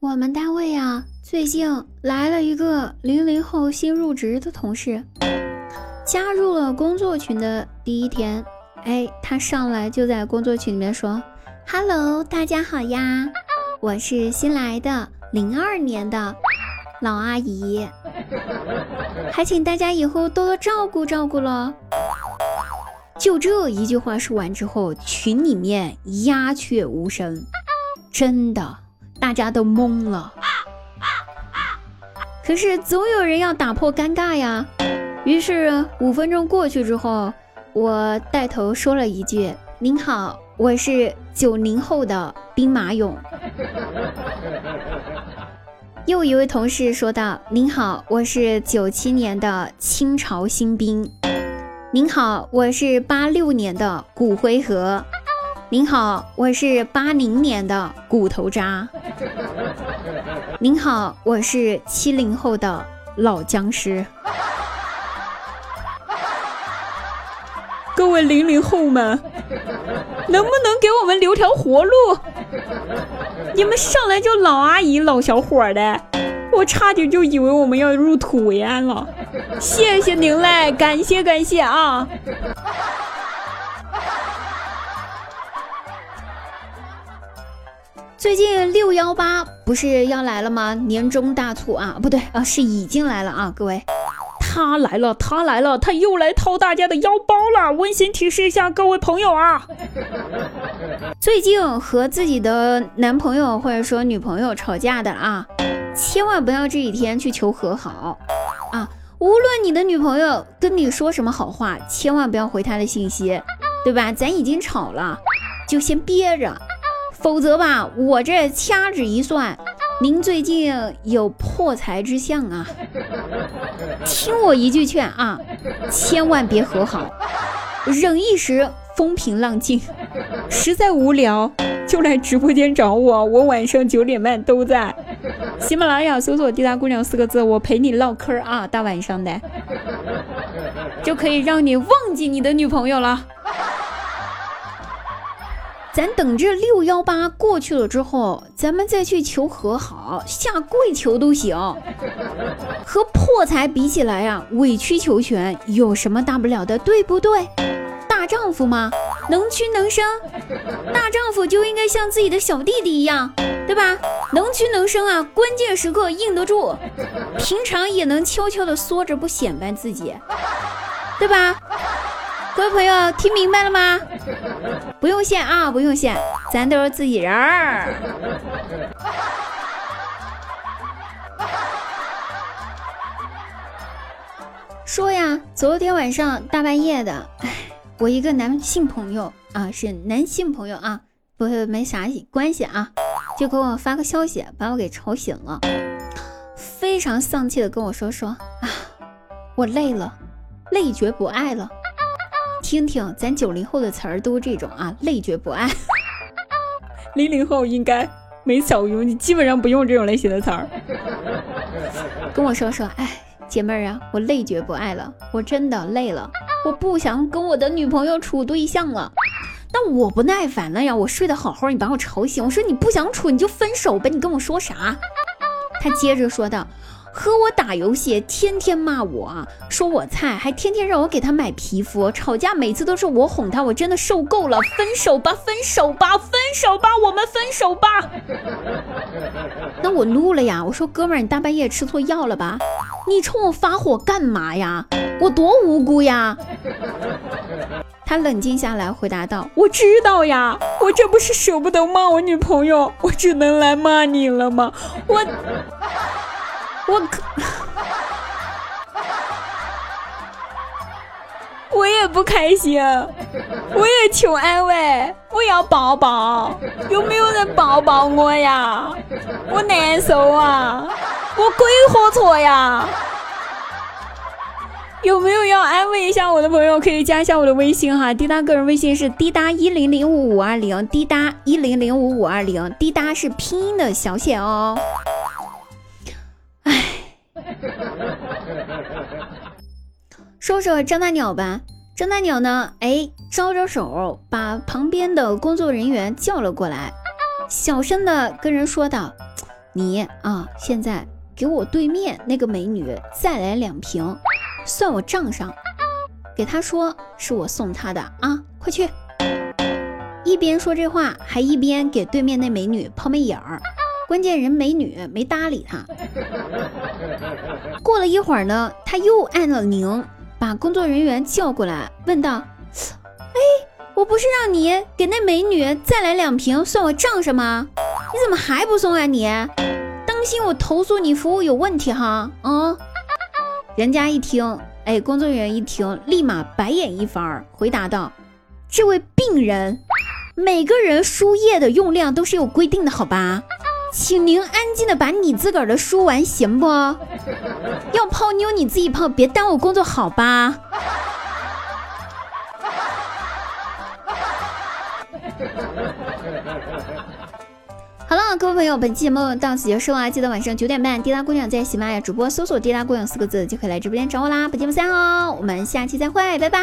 我们单位啊，最近来了一个零零后新入职的同事，加入了工作群的第一天，哎，他上来就在工作群里面说：“Hello，大家好呀，我是新来的零二年的老阿姨，还请大家以后多多照顾照顾喽。”就这一句话说完之后，群里面鸦雀无声，真的。大家都懵了，可是总有人要打破尴尬呀。于是五分钟过去之后，我带头说了一句：“您好，我是九零后的兵马俑。”又一位同事说道：“您好，我是九七年的清朝新兵。”“您好，我是八六年的骨灰盒。”您好，我是八零年的骨头渣。您好，我是七零后的老僵尸。各位零零后们，能不能给我们留条活路？你们上来就老阿姨、老小伙的，我差点就以为我们要入土为安了。谢谢您嘞，感谢感谢啊！最近六幺八不是要来了吗？年终大促啊，不对啊，是已经来了啊！各位，他来了，他来了，他又来掏大家的腰包了。温馨提示一下各位朋友啊，最近和自己的男朋友或者说女朋友吵架的啊，千万不要这几天去求和好啊！无论你的女朋友跟你说什么好话，千万不要回她的信息，对吧？咱已经吵了，就先憋着。否则吧，我这掐指一算，您最近有破财之象啊！听我一句劝啊，千万别和好，忍一时风平浪静。实在无聊就来直播间找我，我晚上九点半都在。喜马拉雅搜索“滴答姑娘”四个字，我陪你唠嗑啊，大晚上的，就可以让你忘记你的女朋友了。咱等这六幺八过去了之后，咱们再去求和好，下跪求都行。和破财比起来呀，委曲求全有什么大不了的，对不对？大丈夫嘛，能屈能伸，大丈夫就应该像自己的小弟弟一样，对吧？能屈能伸啊，关键时刻硬得住，平常也能悄悄的缩着不显摆自己，对吧？各位朋友，听明白了吗？不用谢啊，不用谢，咱都是自己人儿。说呀，昨天晚上大半夜的，哎，我一个男性朋友啊，是男性朋友啊，不没啥关系啊，就给我发个消息，把我给吵醒了，非常丧气的跟我说说啊，我累了，累觉不爱了。听听咱九零后的词儿都是这种啊，累觉不爱。零零后应该没少用，你基本上不用这种类型的词儿。跟我说说，哎，姐妹儿啊，我累觉不爱了，我真的累了，我不想跟我的女朋友处对象了。那我不耐烦了呀，我睡得好好，你把我吵醒。我说你不想处，你就分手呗，你跟我说啥？他接着说道。和我打游戏，天天骂我，说我菜，还天天让我给他买皮肤。吵架每次都是我哄他，我真的受够了。分手吧，分手吧，分手吧，我们分手吧。那我怒了呀！我说哥们儿，你大半夜吃错药了吧？你冲我发火干嘛呀？我多无辜呀！他冷静下来回答道：“我知道呀，我这不是舍不得骂我女朋友，我只能来骂你了吗？我。”我可，我也不开心，我也求安慰，我要抱抱，有没有人抱抱我呀？我难受啊，我鬼喝错呀？有没有要安慰一下我的朋友？可以加一下我的微信哈，滴答个人微信是滴答一零零五五二零，滴答一零零五五二零，滴答是拼音的小写哦。说说张大鸟吧，张大鸟呢？哎，招招手，把旁边的工作人员叫了过来，小声的跟人说道：“你啊，现在给我对面那个美女再来两瓶，算我账上。给他说是我送他的啊，快去！一边说这话，还一边给对面那美女抛媚眼儿。关键人美女没搭理他。过了一会儿呢，他又按了铃，把工作人员叫过来，问道：“哎，我不是让你给那美女再来两瓶，算我账上吗？你怎么还不送啊？你当心我投诉你服务有问题哈！啊！”人家一听。哎，工作人员一听，立马白眼一翻，回答道：“这位病人，每个人输液的用量都是有规定的，好吧？请您安静的把你自个儿的输完，行不？要泡妞你自己泡，别耽误工作，好吧？”好了，各位朋友，本期节目到此结束啊！记得晚上九点半，滴答姑娘在喜马拉雅直播，搜索“滴答姑娘”四个字就可以来直播间找我啦！不见不散哦！我们下期再会，拜拜。